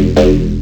Música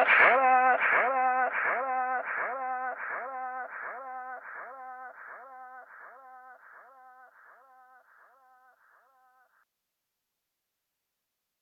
What up? What up?